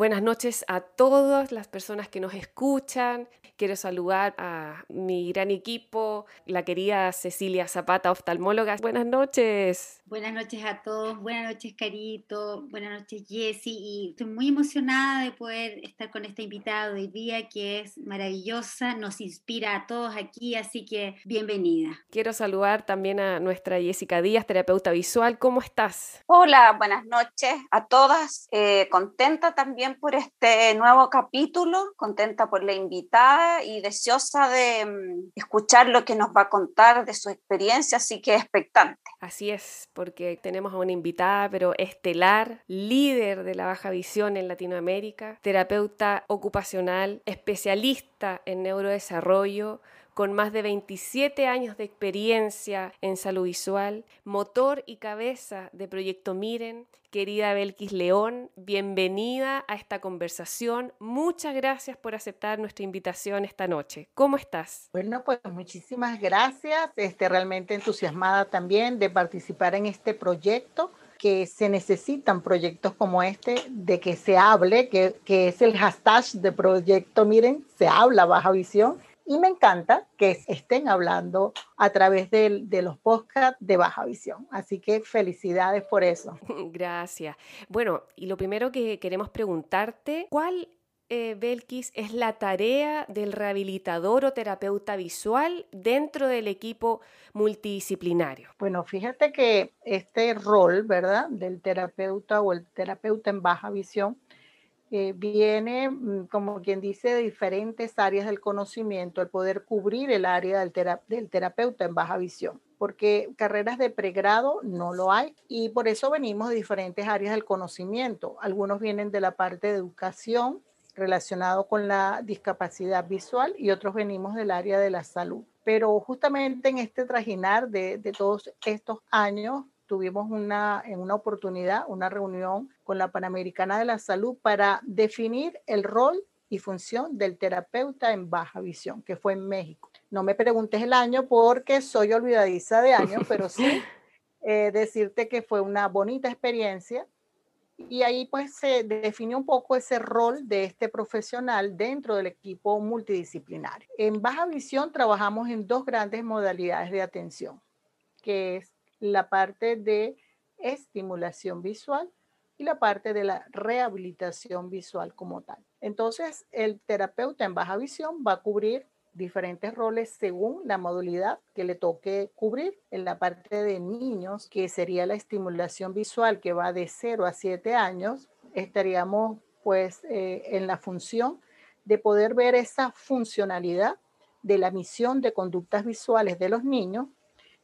Buenas noches a todas las personas que nos escuchan. Quiero saludar a mi gran equipo, la querida Cecilia Zapata, oftalmóloga. Buenas noches. Buenas noches a todos. Buenas noches, Carito. Buenas noches, Jessy. Y estoy muy emocionada de poder estar con esta invitada hoy día, que es maravillosa, nos inspira a todos aquí, así que bienvenida. Quiero saludar también a nuestra Jessica Díaz, terapeuta visual. ¿Cómo estás? Hola, buenas noches a todas. Eh, contenta también por este nuevo capítulo, contenta por la invitada y deseosa de mm, escuchar lo que nos va a contar de su experiencia, así que expectante. Así es, porque tenemos a una invitada, pero estelar, líder de la baja visión en Latinoamérica, terapeuta ocupacional, especialista en neurodesarrollo, con más de 27 años de experiencia en salud visual, motor y cabeza de Proyecto Miren. Querida Belkis León, bienvenida a esta conversación. Muchas gracias por aceptar nuestra invitación esta noche. ¿Cómo estás? Bueno, pues muchísimas gracias. Este, realmente entusiasmada también de participar en este proyecto que se necesitan proyectos como este, de que se hable, que, que es el hashtag de proyecto, miren, se habla baja visión, y me encanta que estén hablando a través de, de, los podcasts de Baja Visión. Así que felicidades por eso. Gracias. Bueno, y lo primero que queremos preguntarte, ¿cuál, eh, Belkis, es la tarea del rehabilitador o terapeuta visual dentro del equipo multidisciplinario? Bueno, fíjate que este rol, ¿verdad?, del terapeuta o el terapeuta en baja visión, eh, viene, mm, como quien dice, de diferentes áreas del conocimiento, el poder cubrir el área del, terapeuta en baja visión, porque carreras de pregrado no lo hay y por eso venimos de diferentes áreas del conocimiento. Algunos vienen de la parte de educación relacionado con la discapacidad visual y otros venimos del área de la salud. Pero justamente en este trajinar de todos estos años, tuvimos una, en una oportunidad, una reunión con la Panamericana de la Salud para definir el rol y función del terapeuta en baja visión, que fue en México. No me preguntes el año porque soy olvidadiza de años, pero sí eh, decirte que fue una bonita experiencia y ahí pues se definió un poco ese rol de este profesional dentro del equipo multidisciplinario. En baja visión trabajamos en dos grandes modalidades de atención, que es la parte de estimulación visual y la parte de la rehabilitación visual como tal. Entonces, el terapeuta en baja visión va a cubrir diferentes roles según la modalidad que le toque cubrir. En la parte de niños, que sería la estimulación visual que va de 0 a 7 años, estaríamos pues eh, en la función de poder ver esa funcionalidad de la misión de conductas visuales de los niños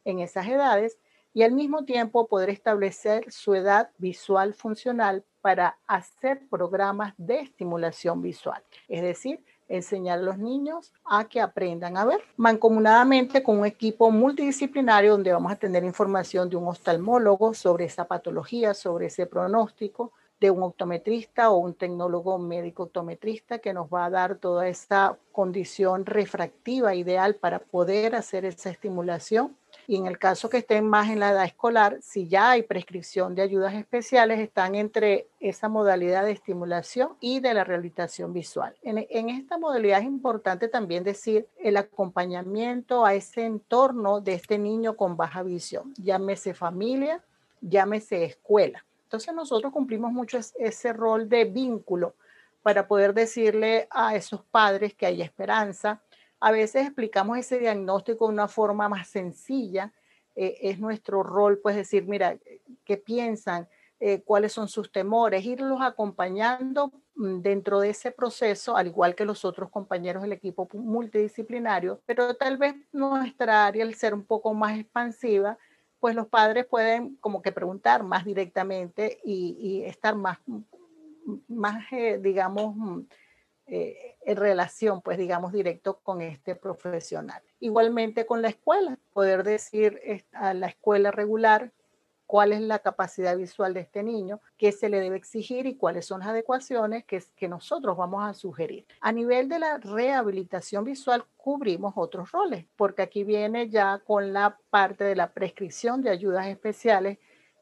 en esas edades y al mismo tiempo poder establecer su edad visual funcional para hacer programas de estimulación visual. Es decir, enseñar a los niños a que aprendan a ver mancomunadamente con un equipo multidisciplinario donde vamos a tener información de un oftalmólogo sobre esa patología, sobre ese pronóstico, de un optometrista o un tecnólogo médico optometrista que nos va a dar toda esa condición refractiva ideal para poder hacer esa estimulación y en el caso que estén más en la edad escolar, si ya hay prescripción de ayudas especiales, están entre esa modalidad de estimulación y de la rehabilitación visual. En, en esta modalidad es importante también decir el acompañamiento a ese entorno de este niño con baja visión, llámese familia, llámese escuela. Entonces nosotros cumplimos mucho ese rol de vínculo para poder decirle a esos padres que hay esperanza, a veces explicamos ese diagnóstico de una forma más sencilla. Eh, es nuestro rol, pues decir, mira, ¿qué piensan? Eh, ¿Cuáles son sus temores? Irlos acompañando mm, dentro de ese proceso, al igual que los otros compañeros del equipo multidisciplinario, pero tal vez nuestra área, al ser un poco más expansiva, pues los padres pueden como que preguntar más directamente y, estar más, más eh, digamos, mm, eh, en relación, pues digamos, directo con este profesional. Igualmente con la escuela, poder decir a la escuela regular cuál es la capacidad visual de este niño, qué se le debe exigir y cuáles son las adecuaciones que, que nosotros vamos a sugerir. A nivel de la rehabilitación visual, cubrimos otros roles, porque aquí viene ya con la parte de la prescripción de ayudas especiales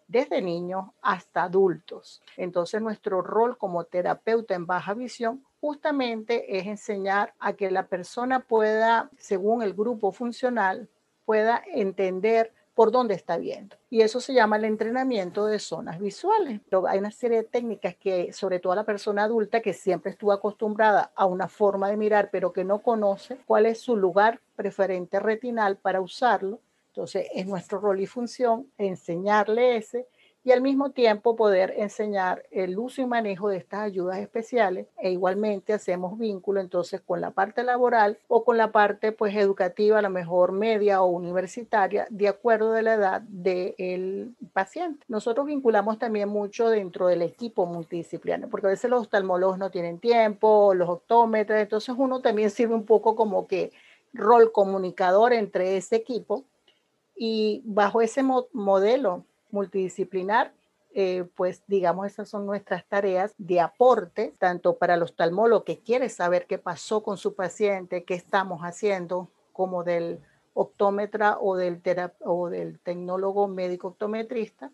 desde niños hasta adultos. Entonces nuestro rol como terapeuta en baja visión justamente es enseñar a que la persona pueda, según el grupo funcional, pueda entender por dónde está viendo. Y eso se llama el entrenamiento de zonas visuales. hay una serie de técnicas que, sobre todo la persona adulta que siempre estuvo acostumbrada a una forma de mirar, pero que no conoce cuál es su lugar preferente retinal para usarlo. Entonces, es nuestro rol y función enseñarle ese y al mismo tiempo poder enseñar el uso y manejo de estas ayudas especiales e igualmente hacemos vínculo entonces con la parte laboral o con la parte pues educativa, a lo mejor media o universitaria, de acuerdo de la edad del paciente. Nosotros vinculamos también mucho dentro del equipo multidisciplinario, porque a veces los oftalmólogos no tienen tiempo, los optómetros, entonces uno también sirve un poco como que rol comunicador entre ese equipo y bajo ese modelo multidisciplinar, eh, pues digamos, esas son nuestras tareas de aporte, tanto para el oftalmólogo que quiere saber qué pasó con su paciente, qué estamos haciendo, como del optómetra o del, o del tecnólogo médico optometrista,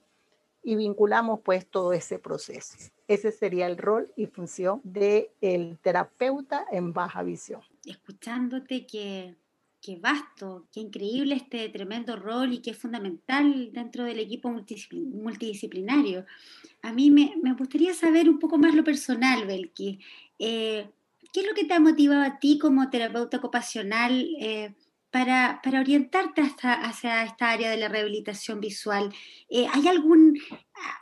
y vinculamos pues todo ese proceso. Ese sería el rol y función del el terapeuta en baja visión. Escuchándote que qué vasto, qué increíble este tremendo rol y qué fundamental dentro del equipo multidisciplinario. A mí me, gustaría saber un poco más lo personal, Belki. Eh, ¿Qué es lo que te ha motivado a ti como terapeuta ocupacional eh, para, orientarte hacia esta área de la rehabilitación visual? Eh, ¿Hay algún,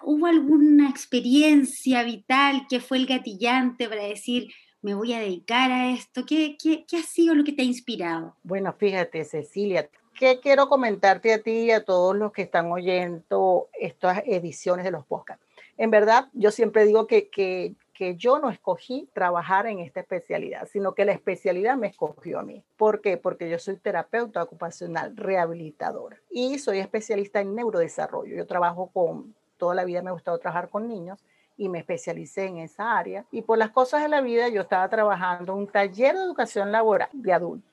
¿Hubo alguna experiencia vital que fue el gatillante para decir, me voy a dedicar a esto? ¿Qué, qué, qué ha sido lo que te ha inspirado? Bueno, fíjate, Cecilia, ¿qué quiero comentarte a ti y a todos los que están oyendo estas ediciones de los podcasts? En verdad, yo siempre digo que, que, que yo no escogí trabajar en esta especialidad, sino que la especialidad me escogió a mí. ¿Por qué? Porque yo soy terapeuta ocupacional rehabilitadora y soy especialista en neurodesarrollo. Yo trabajo con, toda la vida me ha gustado trabajar con niños y me especialicé en esa área. Y por las cosas de la vida yo estaba trabajando un taller de educación laboral de, adultos,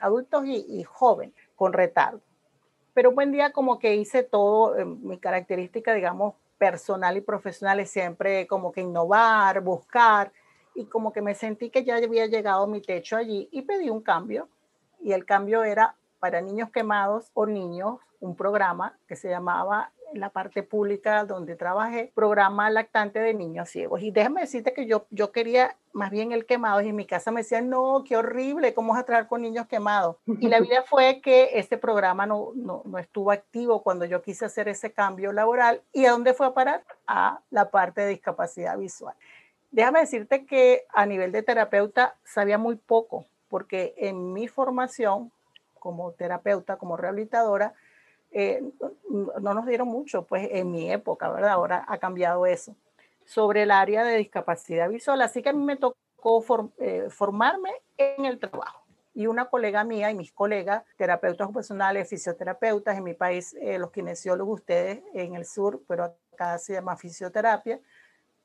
adultos y, jóvenes con retardo. Pero un buen día como que hice todo, eh, mi característica, digamos, personal y profesional es siempre como que innovar, buscar, y como que me sentí que ya había llegado mi techo allí y pedí un cambio. Y el cambio era para niños quemados o niños, un programa que se llamaba en la parte pública donde trabajé, programa lactante de niños ciegos. Y déjame decirte que yo, yo quería más bien el quemado y en mi casa me decían, no, qué horrible, ¿cómo vas a trabajar con niños quemados? Y la vida fue que este programa no, no, no estuvo activo cuando yo quise hacer ese cambio laboral. ¿Y a dónde fue a parar? A la parte de discapacidad visual. Déjame decirte que a nivel de terapeuta sabía muy poco, porque en mi formación como terapeuta, como rehabilitadora, eh, no nos dieron mucho, pues en mi época, ¿verdad? Ahora ha cambiado eso, sobre el área de discapacidad visual. Así que a mí me tocó eh, formarme en el trabajo. Y una colega mía y mis colegas, terapeutas ocupacionales, fisioterapeutas, en mi país, eh, los kinesiólogos, ustedes en el sur, pero acá se llama fisioterapia,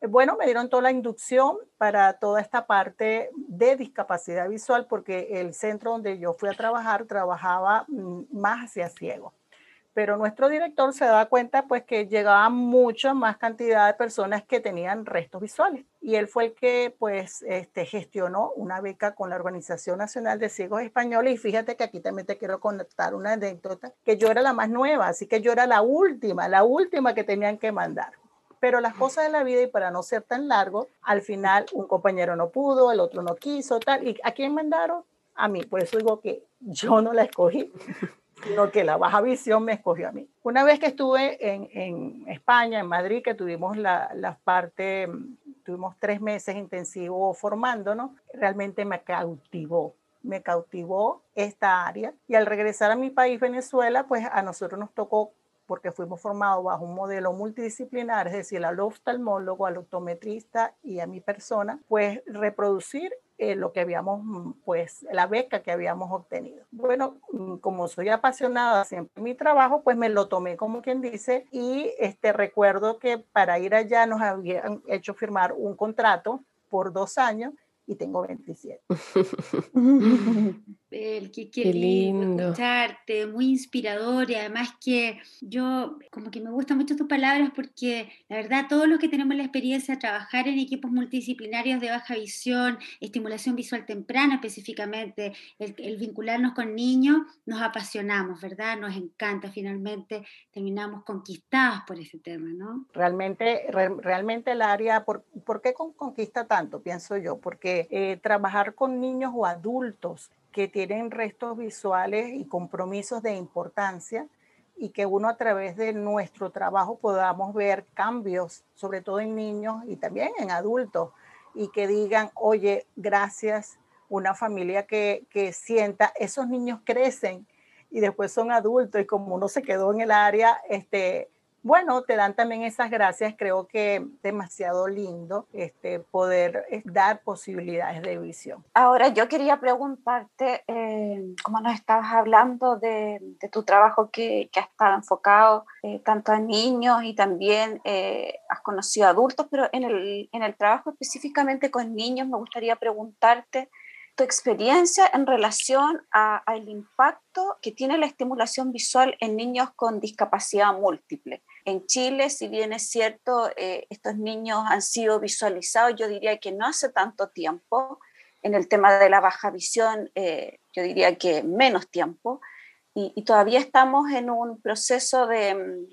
bueno, me dieron toda la inducción para toda esta parte de discapacidad visual porque el centro donde yo fui a trabajar trabajaba mm, más hacia ciego pero nuestro director se daba cuenta pues que llegaba mucha más cantidad de personas que tenían restos visuales y él fue el que pues este, gestionó una beca con la Organización Nacional de Ciegos Españoles y fíjate que aquí también te quiero contar una anécdota que yo era la más nueva, así que yo era la última, la última que tenían que mandar. Pero las cosas de la vida y para no ser tan largo, al final un compañero no pudo, el otro no quiso, tal. ¿Y a quién mandaron? A mí. Por eso digo que yo no la escogí sino que la baja visión me escogió a mí. Una vez que estuve en, en España, en Madrid, que tuvimos la, la, parte, tuvimos tres meses intensivos formándonos, realmente me cautivó, me cautivó esta área. Y al regresar a mi país, Venezuela, pues a nosotros nos tocó porque fuimos formados bajo un modelo multidisciplinar, es decir, al oftalmólogo, al optometrista y a mi persona, pues reproducir eh, lo que habíamos, mm, pues, la beca que habíamos obtenido. Bueno, mm, como soy apasionada siempre mi trabajo, pues me lo tomé como quien dice y este, recuerdo que para ir allá nos habían hecho firmar un contrato por dos años y tengo 27. El, qué, qué, lindo, escucharte, muy inspirador y además que yo como que me gustan mucho tus palabras porque la verdad todos los que tenemos la experiencia de trabajar en equipos multidisciplinarios de baja visión, estimulación visual temprana específicamente, el, vincularnos con niños, nos apasionamos, ¿verdad? Nos encanta, finalmente terminamos conquistados por ese tema, ¿no? Realmente, realmente el área, ¿por, ¿por qué conquista tanto? Pienso yo, porque eh, trabajar con niños o adultos que tienen restos visuales y compromisos de importancia y que uno a través de nuestro trabajo podamos ver cambios, sobre todo en niños y también en adultos, y que digan, oye, gracias, una familia que, que sienta, esos niños crecen y después son adultos y como uno se quedó en el área, este, bueno, te dan también esas gracias. Creo que demasiado lindo este, poder eh, dar posibilidades de visión. Ahora, yo quería preguntarte, eh, como nos estabas hablando de, tu trabajo que, que, ha estado enfocado eh, tanto a niños y también has conocido adultos, pero en el, en el trabajo específicamente con niños, me gustaría preguntarte tu experiencia en relación al impacto que tiene la estimulación visual en niños con discapacidad múltiple. En Chile, si bien es cierto, eh, estos niños han sido visualizados, yo diría que no hace tanto tiempo. En el tema de la baja visión, eh, yo diría que menos tiempo. Y, todavía estamos en un proceso de,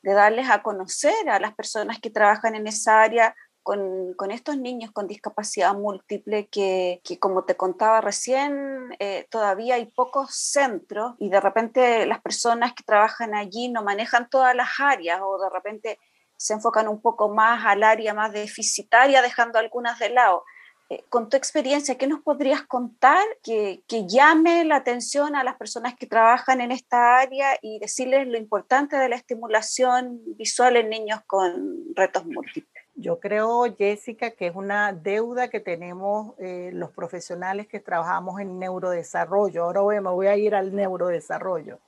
de darles a conocer a las personas que trabajan en esa área con, estos niños con discapacidad múltiple que, como te contaba recién, eh, todavía hay pocos centros y de repente las personas que trabajan allí no manejan todas las áreas o de repente se enfocan un poco más al área más deficitaria, dejando algunas de lado. Eh, con tu experiencia, ¿qué nos podrías contar que, que, llame la atención a las personas que trabajan en esta área y decirles lo importante de la estimulación visual en niños con retos múltiples? Yo creo, Jessica, que es una deuda que tenemos eh, los profesionales que trabajamos en neurodesarrollo. Ahora me voy a ir al neurodesarrollo.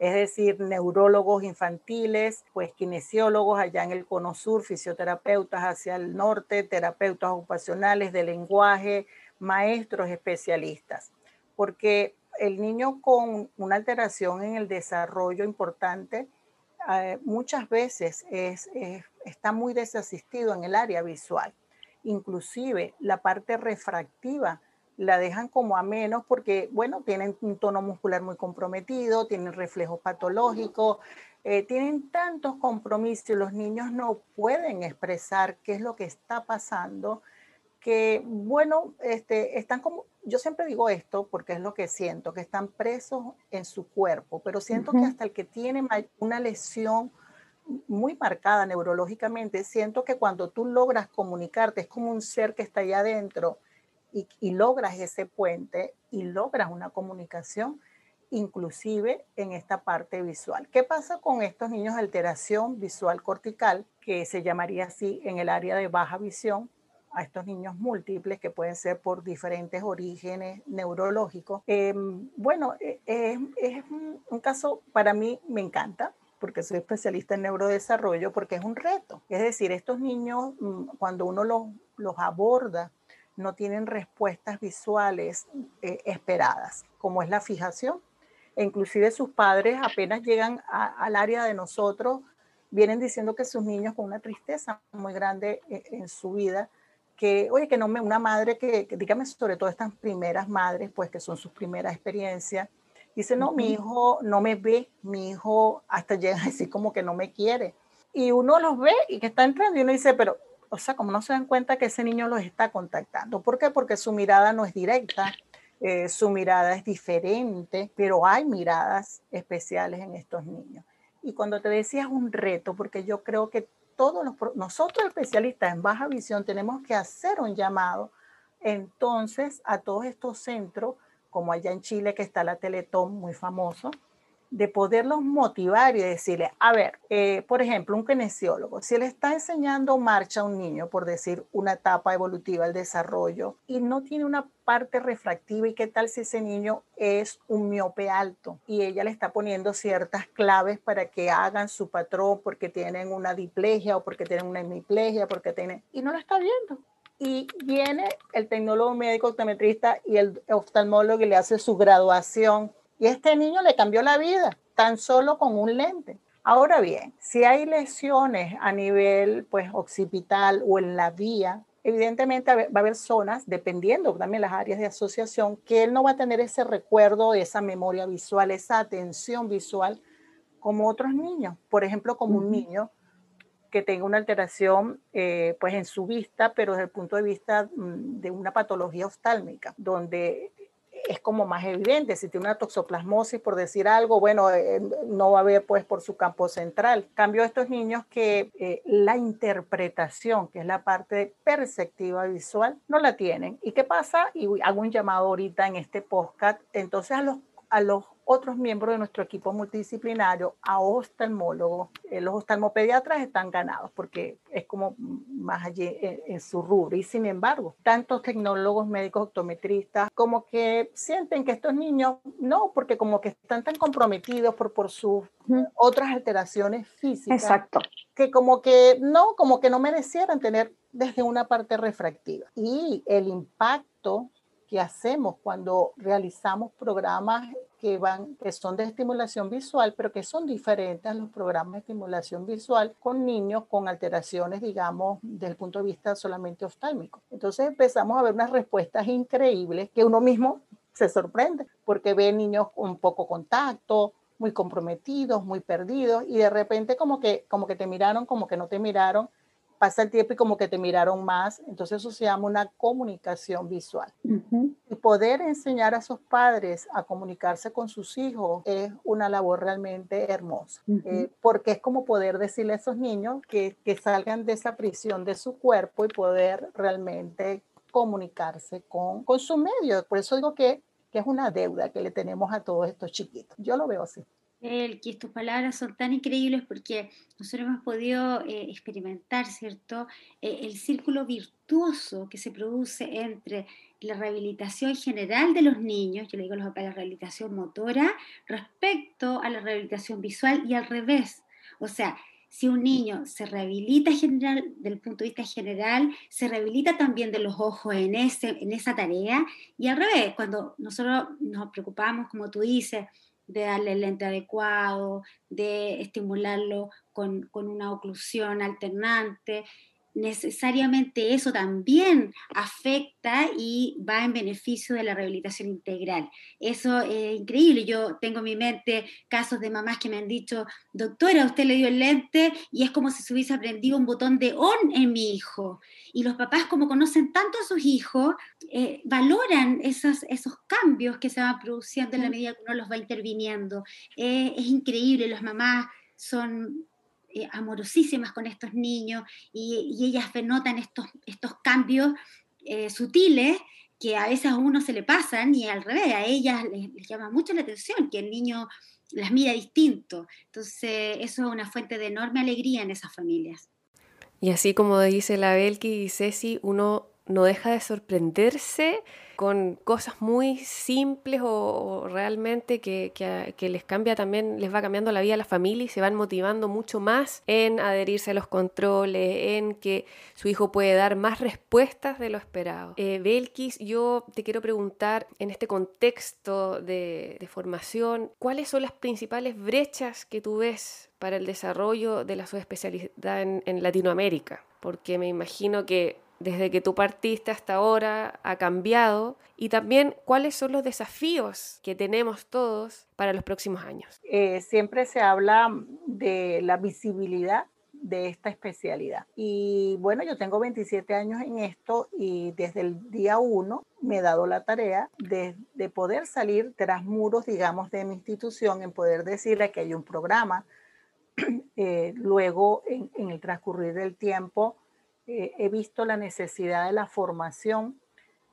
Es decir, neurólogos infantiles, pues kinesiólogos allá en el cono sur, fisioterapeutas hacia el norte, terapeutas ocupacionales de lenguaje, maestros especialistas. Porque el niño con una alteración en el desarrollo importante, eh, muchas veces es, está muy desasistido en el área visual. Inclusive la parte refractiva la dejan como a menos porque, bueno, tienen un tono muscular muy comprometido, tienen reflejos patológicos, eh, tienen tantos compromisos y los niños no pueden expresar qué es lo que está pasando, que, bueno, este, están como, yo siempre digo esto porque es lo que siento, que están presos en su cuerpo, pero siento que hasta el que tiene una lesión muy marcada neurológicamente, siento que cuando tú logras comunicarte, es como un ser que está allá adentro y, y logras ese puente y logras una comunicación, inclusive en esta parte visual. ¿Qué pasa con estos niños de alteración visual cortical, que se llamaría así en el área de baja visión? A estos niños múltiples que pueden ser por diferentes orígenes neurológicos. Em, bueno, e, e, es, un caso, para mí me encanta, porque soy especialista en neurodesarrollo, porque es un reto. Es decir, estos niños, mm, cuando uno los, los aborda, no tienen respuestas visuales eh, esperadas, como es la fijación. E inclusive sus padres apenas llegan al área de nosotros, vienen diciendo que sus niños con una tristeza muy grande eh, en su vida que, oye, que no me, una madre que, dígame sobre todo estas primeras madres, pues que son sus primeras experiencias, dice, no, mi hijo no me ve, mi hijo hasta llega a decir como que no me quiere. Y uno los ve y que está entrando y uno dice, pero, o sea, como no se dan cuenta que ese niño los está contactando. ¿Por qué? Porque su mirada no es directa, eh, su mirada es diferente, pero hay miradas especiales en estos niños. Y cuando te decías un reto, porque yo creo que todos los, nosotros especialistas en baja visión tenemos que hacer un llamado entonces a todos estos centros, como allá en Chile que está la Teletón muy famoso, de poderlos motivar y decirle, a ver, eh, por ejemplo, un kinesiólogo, si le está enseñando marcha a un niño, por decir una etapa evolutiva del desarrollo, y no tiene una parte refractiva, ¿y qué tal si ese niño es un miope alto? Y ella le está poniendo ciertas claves para que hagan su patrón porque tienen una diplegia o porque tienen una hemiplegia, porque tienen... Y no lo está viendo y viene el tecnólogo médico optometrista y el oftalmólogo y le hace su graduación. Y este niño le cambió la vida, tan solo con un lente. Ahora bien, si hay lesiones a nivel pues, occipital o en la vía, evidentemente va a haber zonas, dependiendo también las áreas de asociación, que él no va a tener ese recuerdo, esa memoria visual, esa atención visual como otros niños. Por ejemplo, como un niño que tenga una alteración eh, pues en su vista, pero desde el punto de vista mm, de una patología oftálmica, donde es como más evidente. Si tiene una toxoplasmosis, por decir algo, bueno, eh, no va a ver pues por su campo central. Cambio estos niños que eh, la interpretación, que es la parte perceptiva visual, no la tienen. ¿Y qué pasa? Y hago un llamado ahorita en este podcast. Entonces a los, a los otros miembros de nuestro equipo multidisciplinario a oftalmólogos. Eh, los oftalmopediatras están ganados porque es como más allí en, su rubro. Y sin embargo, tantos tecnólogos, médicos, optometristas, como que sienten que estos niños, no, porque como que están tan comprometidos por, por sus otras alteraciones físicas. Exacto. Que como que no, como que no merecieran tener desde una parte refractiva. Y el impacto que hacemos cuando realizamos programas que, van, que son de estimulación visual, pero que son diferentes a los programas de estimulación visual con niños con alteraciones, digamos, desde el punto de vista solamente oftálmico. Entonces empezamos a ver unas respuestas increíbles que uno mismo se sorprende, porque ve niños con poco contacto, muy comprometidos, muy perdidos, y de repente como que, como que te miraron, como que no te miraron, pasa el tiempo y como que te miraron más. Entonces eso se llama una comunicación visual. Y poder enseñar a esos padres a comunicarse con sus hijos es una labor realmente hermosa, eh, porque es como poder decirle a esos niños que, que salgan de esa prisión de su cuerpo y poder realmente comunicarse con, con su medio. Por eso digo que, que es una deuda que le tenemos a todos estos chiquitos. Yo lo veo así el que tus palabras son tan increíbles porque nosotros hemos podido eh, experimentar, ¿cierto?, eh, el círculo virtuoso que se produce entre la rehabilitación general de los niños, yo le digo a la rehabilitación motora, respecto a la rehabilitación visual y al revés. O sea, si un niño se rehabilita general, del punto de vista general, se rehabilita también de los ojos en, ese, en esa tarea, y al revés, cuando nosotros nos preocupamos, como tú dices, de darle el lente adecuado, de estimularlo con, con una oclusión alternante necesariamente eso también afecta y va en beneficio de la rehabilitación integral. Eso es increíble. Yo tengo en mi mente casos de mamás que me han dicho, doctora, usted le dio el lente y es como si se hubiese aprendido un botón de on en mi hijo. Y los papás, como conocen tanto a sus hijos, eh, valoran esos, esos cambios que se van produciendo en la medida que uno los va interviniendo. Eh, es increíble, las mamás son eh, amorosísimas con estos niños y, ellas notan estos, estos cambios eh, sutiles que a veces a uno se le pasan y al revés, a ellas les, llama mucho la atención que el niño las mira distinto. Entonces, eso es una fuente de enorme alegría en esas familias. Y así como dice la Belki y Ceci, uno no deja de sorprenderse con cosas muy simples o, realmente que, les cambia también, les va cambiando la vida a la familia y se van motivando mucho más en adherirse a los controles, en que su hijo puede dar más respuestas de lo esperado. Eh, Belkis, yo te quiero preguntar en este contexto de, formación, ¿cuáles son las principales brechas que tú ves para el desarrollo de la subespecialidad en Latinoamérica? Porque me imagino que desde que tú partiste hasta ahora ha cambiado y también cuáles son los desafíos que tenemos todos para los próximos años. Eh, siempre se habla de la visibilidad de esta especialidad. Y bueno, yo tengo 27 años en esto y desde el día uno me he dado la tarea de, poder salir tras muros, digamos, de mi institución, en poder decirle que hay un programa. Eh, luego, en, en el transcurrir del tiempo, eh, he visto la necesidad de la formación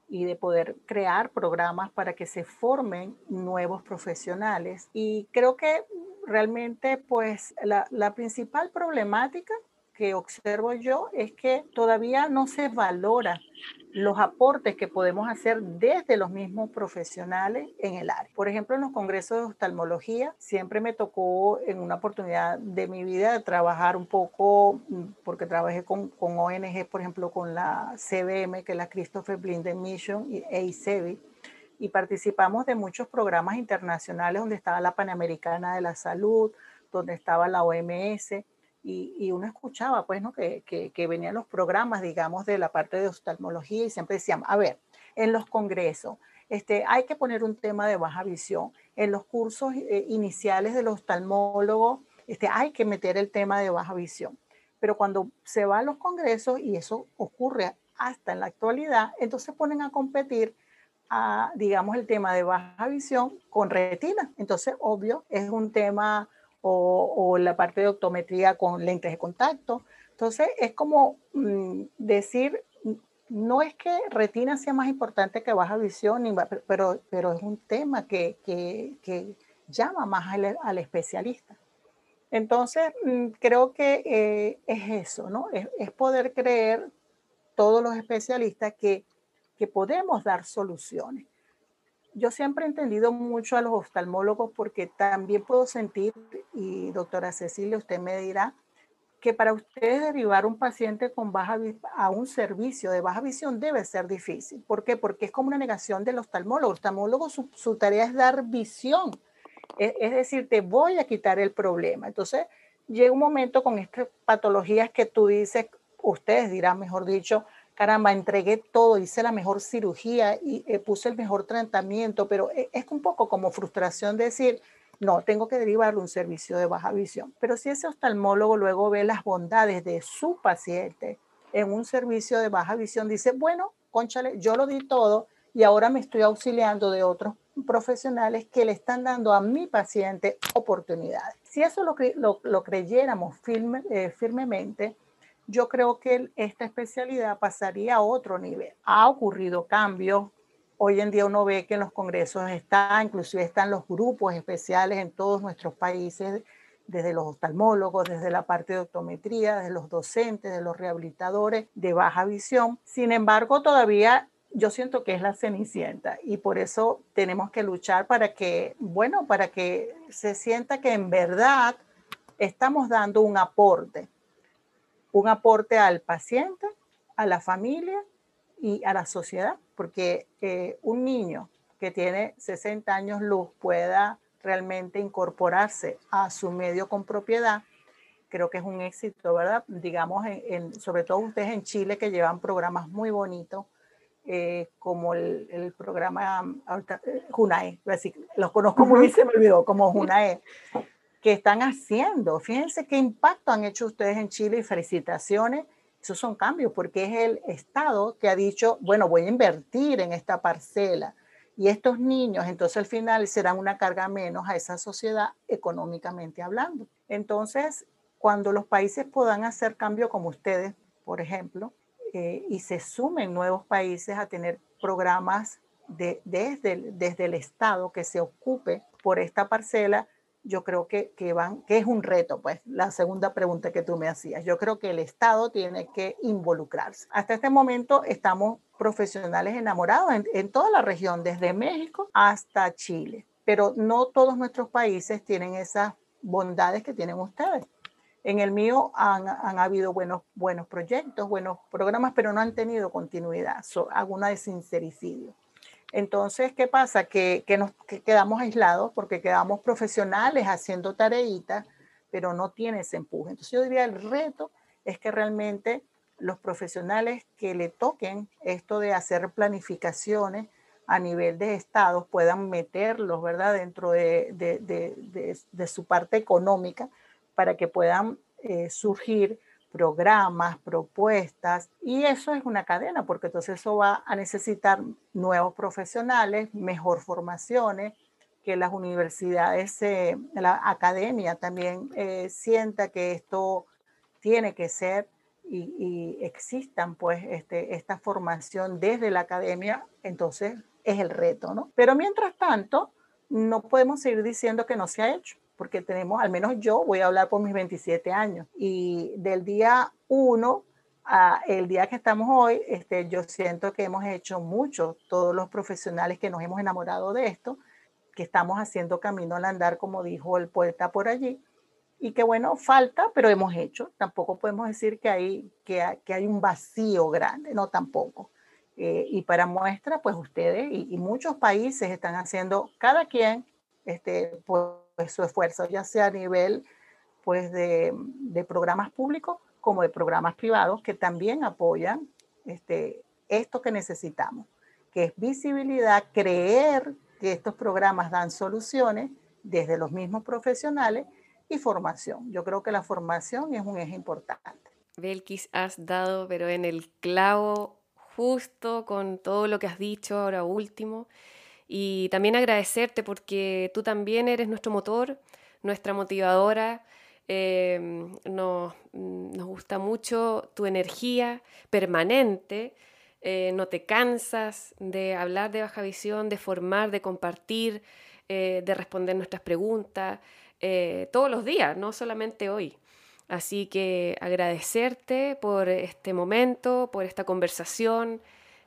y de poder crear programas para que se formen nuevos profesionales. Y creo que realmente pues la, la principal problemática que observo yo es que todavía no se valora los aportes que podemos hacer desde los mismos profesionales en el área. Por ejemplo, en los congresos de oftalmología, siempre me tocó en una oportunidad de mi vida trabajar un poco, mm, porque trabajé con, ONG, por ejemplo, con la CBM, que es la Christopher Blinden Mission, y AICEBI, y participamos de muchos programas internacionales donde estaba la Panamericana de la Salud, donde estaba la OMS, y, uno escuchaba, pues, ¿no? Que, que, venían los programas, digamos, de la parte de oftalmología y siempre decían, a ver, en los congresos, este, hay que poner un tema de baja visión. En los cursos eh, iniciales del oftalmólogo, este, hay que meter el tema de baja visión. Pero cuando se va a los congresos, y eso ocurre hasta en la actualidad, entonces ponen a competir a, digamos, el tema de baja visión con retina. Entonces, obvio, es un tema o, la parte de optometría con lentes de contacto. Entonces, es como mm, decir, no es que retina sea más importante que baja visión, pero, pero es un tema que, que, llama más al, especialista. Entonces, mm, creo que eh, es eso, ¿no? Es, es, poder creer todos los especialistas que, que podemos dar soluciones yo siempre he entendido mucho a los oftalmólogos porque también puedo sentir, y doctora Cecilia, usted me dirá, que para ustedes derivar un paciente con baja a un servicio de baja visión debe ser difícil. ¿Por qué? Porque es como una negación del oftalmólogo. El oftalmólogo su, su tarea es dar visión, es, es, decir, te voy a quitar el problema. Entonces, llega un momento con estas patologías que tú dices, ustedes dirán, mejor dicho, caramba, entregué todo, hice la mejor cirugía y eh, puse el mejor tratamiento, pero e, es un poco como frustración decir, no, tengo que derivarle un servicio de baja visión. Pero si ese oftalmólogo luego ve las bondades de su paciente en un servicio de baja visión, dice, bueno, conchale, yo lo di todo y ahora me estoy auxiliando de otros profesionales que le están dando a mi paciente oportunidades. Si eso lo, lo, creyéramos firme, eh, firmemente, yo creo que esta especialidad pasaría a otro nivel. Ha ocurrido cambios. Hoy en día uno ve que en los congresos está, inclusive están los grupos especiales en todos nuestros países, desde los oftalmólogos, desde la parte de optometría, desde los docentes, de los rehabilitadores de baja visión. Sin embargo, todavía yo siento que es la cenicienta y por eso tenemos que luchar para que, bueno, para que se sienta que en verdad estamos dando un aporte un aporte al paciente, a la familia y a la sociedad, porque eh, un niño que tiene 60 años luz pueda realmente incorporarse a su medio con propiedad, creo que es un éxito, ¿verdad? Digamos, en, sobre todo ustedes en Chile que llevan programas muy bonitos, eh, como el, programa ahorita, eh, Junae, los conozco muy bien, se me olvidó, como Junae, que están haciendo. Fíjense qué impacto han hecho ustedes en Chile y felicitaciones. Esos son cambios porque es el Estado que ha dicho, bueno, voy a invertir en esta parcela. Y estos niños, entonces al final serán una carga menos a esa sociedad económicamente hablando. Entonces, cuando los países puedan hacer cambio como ustedes, por ejemplo, eh, y se sumen nuevos países a tener programas de, desde, desde el Estado que se ocupe por esta parcela, yo creo que, que, van, que es un reto, pues, la segunda pregunta que tú me hacías. Yo creo que el Estado tiene que involucrarse. Hasta este momento estamos profesionales enamorados en, en toda la región, desde México hasta Chile, pero no todos nuestros países tienen esas bondades que tienen ustedes. En el mío han, han habido buenos, buenos proyectos, buenos programas, pero no han tenido continuidad. So, alguna de sincericidio. Entonces, ¿qué pasa? Que, nos quedamos aislados porque quedamos profesionales haciendo tareitas, pero no tiene ese empuje. Entonces, yo diría, el reto es que realmente los profesionales que le toquen esto de hacer planificaciones a nivel de estados puedan meterlos, ¿verdad?, dentro de, su parte económica para que puedan eh, surgir programas, propuestas, y eso es una cadena, porque entonces eso va a necesitar nuevos profesionales, mejor formaciones, que las universidades, eh, la academia también eh, sienta que esto tiene que ser y, y, existan pues este, esta formación desde la academia, entonces es el reto, ¿no? Pero mientras tanto, no podemos seguir diciendo que no se ha hecho porque tenemos, al menos yo voy a hablar por mis 27 años, y del día 1 el día que estamos hoy, este, yo siento que hemos hecho mucho, todos los profesionales que nos hemos enamorado de esto, que estamos haciendo camino al andar, como dijo el poeta por allí, y que bueno, falta, pero hemos hecho. Tampoco podemos decir que hay, que, hay un vacío grande, no tampoco. Eh, y para muestra, pues ustedes y, muchos países están haciendo, cada quien, este, pues, su esfuerzo, ya sea a nivel pues, de, de programas públicos como de programas privados que también apoyan este, esto que necesitamos, que es visibilidad, creer que estos programas dan soluciones desde los mismos profesionales y formación. Yo creo que la formación es un eje importante. Belkis, has dado, pero en el clavo justo con todo lo que has dicho ahora último. Y también agradecerte porque tú también eres nuestro motor, nuestra motivadora. Em, nos, nos, gusta mucho tu energía permanente. Eh, no te cansas de hablar de baja visión, de formar, de compartir, eh, de responder nuestras preguntas. Eh, todos los días, no solamente hoy. Así que agradecerte por este momento, por esta conversación.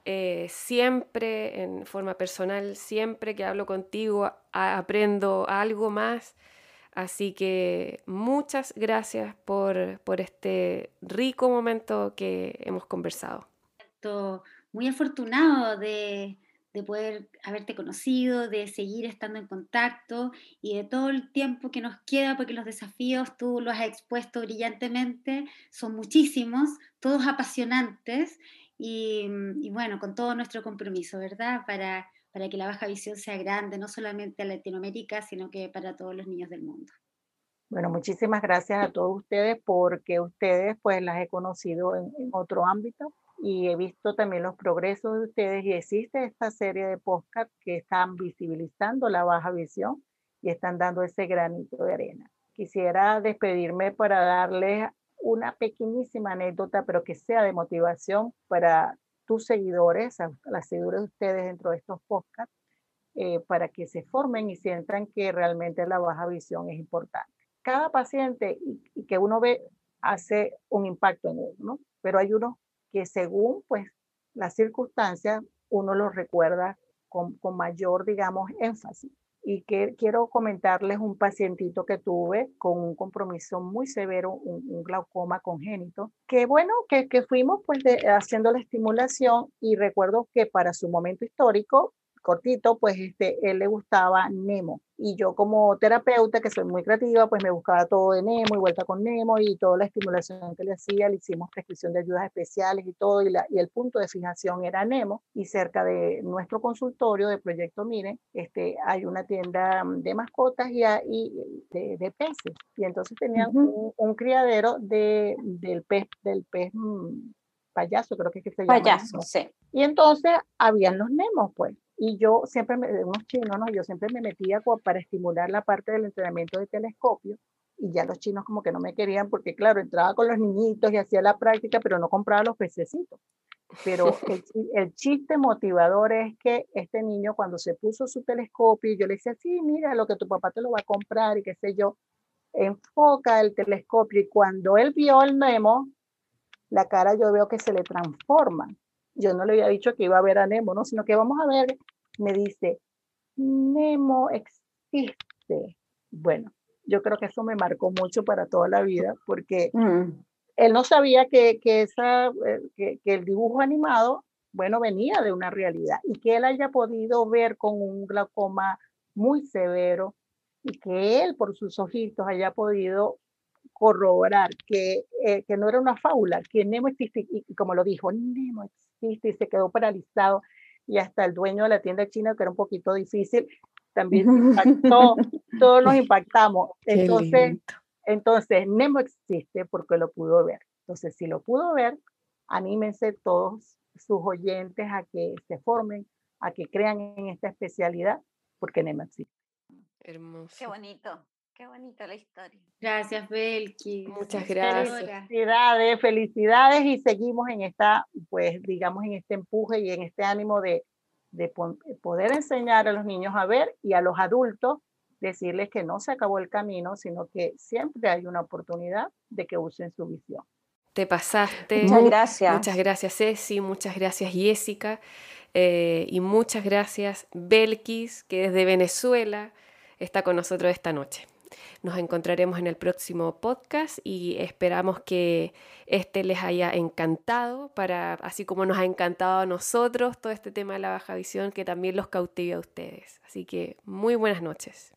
Eh, siempre, en forma personal, siempre que hablo contigo, aprendo algo más. Así que muchas gracias por, por este rico momento que hemos conversado. Muy afortunado de, de poder haberte conocido, de seguir estando en contacto y de todo el tiempo que nos queda, porque los desafíos tú los has expuesto brillantemente, son muchísimos, todos apasionantes y, bueno, con todo nuestro compromiso, ¿verdad? Para, para que la baja visión sea grande, no solamente a Latinoamérica, sino que para todos los niños del mundo. Bueno, muchísimas gracias a todos ustedes porque ustedes pues las he conocido en, en otro ámbito y he visto también los progresos de ustedes y existe esta serie de podcast que están visibilizando la baja visión y están dando ese granito de arena. Quisiera despedirme para darles una pequeñísima anécdota, pero que sea de motivación para tus seguidores, las seguidores de ustedes dentro de estos podcasts, eh, para que se formen y sientan que realmente la baja visión es importante. Cada paciente y, que uno ve hace un impacto en él, ¿no? Pero hay unos que según pues las circunstancias uno los recuerda con, con mayor, digamos, énfasis. Y que quiero comentarles un pacientito que tuve con un compromiso muy severo, un, glaucoma congénito, que bueno, que, que fuimos pues haciendo la estimulación y recuerdo que para su momento histórico cortito, pues este, él le gustaba Nemo. Y yo como terapeuta, que soy muy creativa, pues me buscaba todo de Nemo y vuelta con Nemo y toda la estimulación que le hacía, le hicimos prescripción de ayudas especiales y todo, y, la, y el punto de fijación era Nemo. Y cerca de nuestro consultorio de Proyecto Mire, este, hay una tienda de mascotas y, y de, de, peces. Y entonces tenían un, criadero de, del pez, del pez mm, payaso, creo que, es que se llama. Payaso, sí. Y entonces habían los Nemos, pues. Y yo siempre, me, unos chinos, ¿no? Yo siempre me metía para estimular la parte del entrenamiento de telescopio y ya los chinos como que no me querían porque, claro, entraba con los niñitos y hacía la práctica, pero no compraba los pececitos. Pero el, el, chiste motivador es que este niño cuando se puso su telescopio, yo le decía, sí, mira, lo que tu papá te lo va a comprar y qué sé yo, enfoca el telescopio y cuando él vio el Nemo, la cara yo veo que se le transforma yo no le había dicho que iba a ver a Nemo, ¿no? Sino que vamos a ver, me dice, Nemo existe. Bueno, yo creo que eso me marcó mucho para toda la vida, porque mm. él no sabía que, que, esa, eh, que, que el dibujo animado, bueno, venía de una realidad y que él haya podido ver con un glaucoma muy severo y que él por sus ojitos haya podido corroborar que, eh, que no era una fábula, que Nemo existe, y como lo dijo, Nemo existe y se quedó paralizado y hasta el dueño de la tienda china, que era un poquito difícil, también impactó, todos nos impactamos. Entonces, entonces, Nemo existe porque lo pudo ver. Entonces, si lo pudo ver, anímense todos sus oyentes a que se formen, a que crean en esta especialidad, porque Nemo existe. Hermoso. Qué bonito. Qué bonita la historia. Gracias, Belki. Muchas gracias. Felicidades, felicidades y seguimos en esta, pues digamos, en este empuje y en este ánimo de, de poder enseñar a los niños a ver y a los adultos decirles que no se acabó el camino, sino que siempre hay una oportunidad de que usen su visión. Te pasaste. Muchas gracias. Muchas gracias, Ceci. Muchas gracias, Jessica. Eh, y muchas gracias, Belkis, que desde Venezuela está con nosotros esta noche. Nos encontraremos en el próximo podcast y esperamos que este les haya encantado, para, así como nos ha encantado a nosotros todo este tema de la baja visión, que también los cautive a ustedes. Así que muy buenas noches.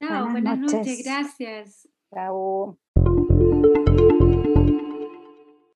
Chao, buenas, noches. Gracias. Chao.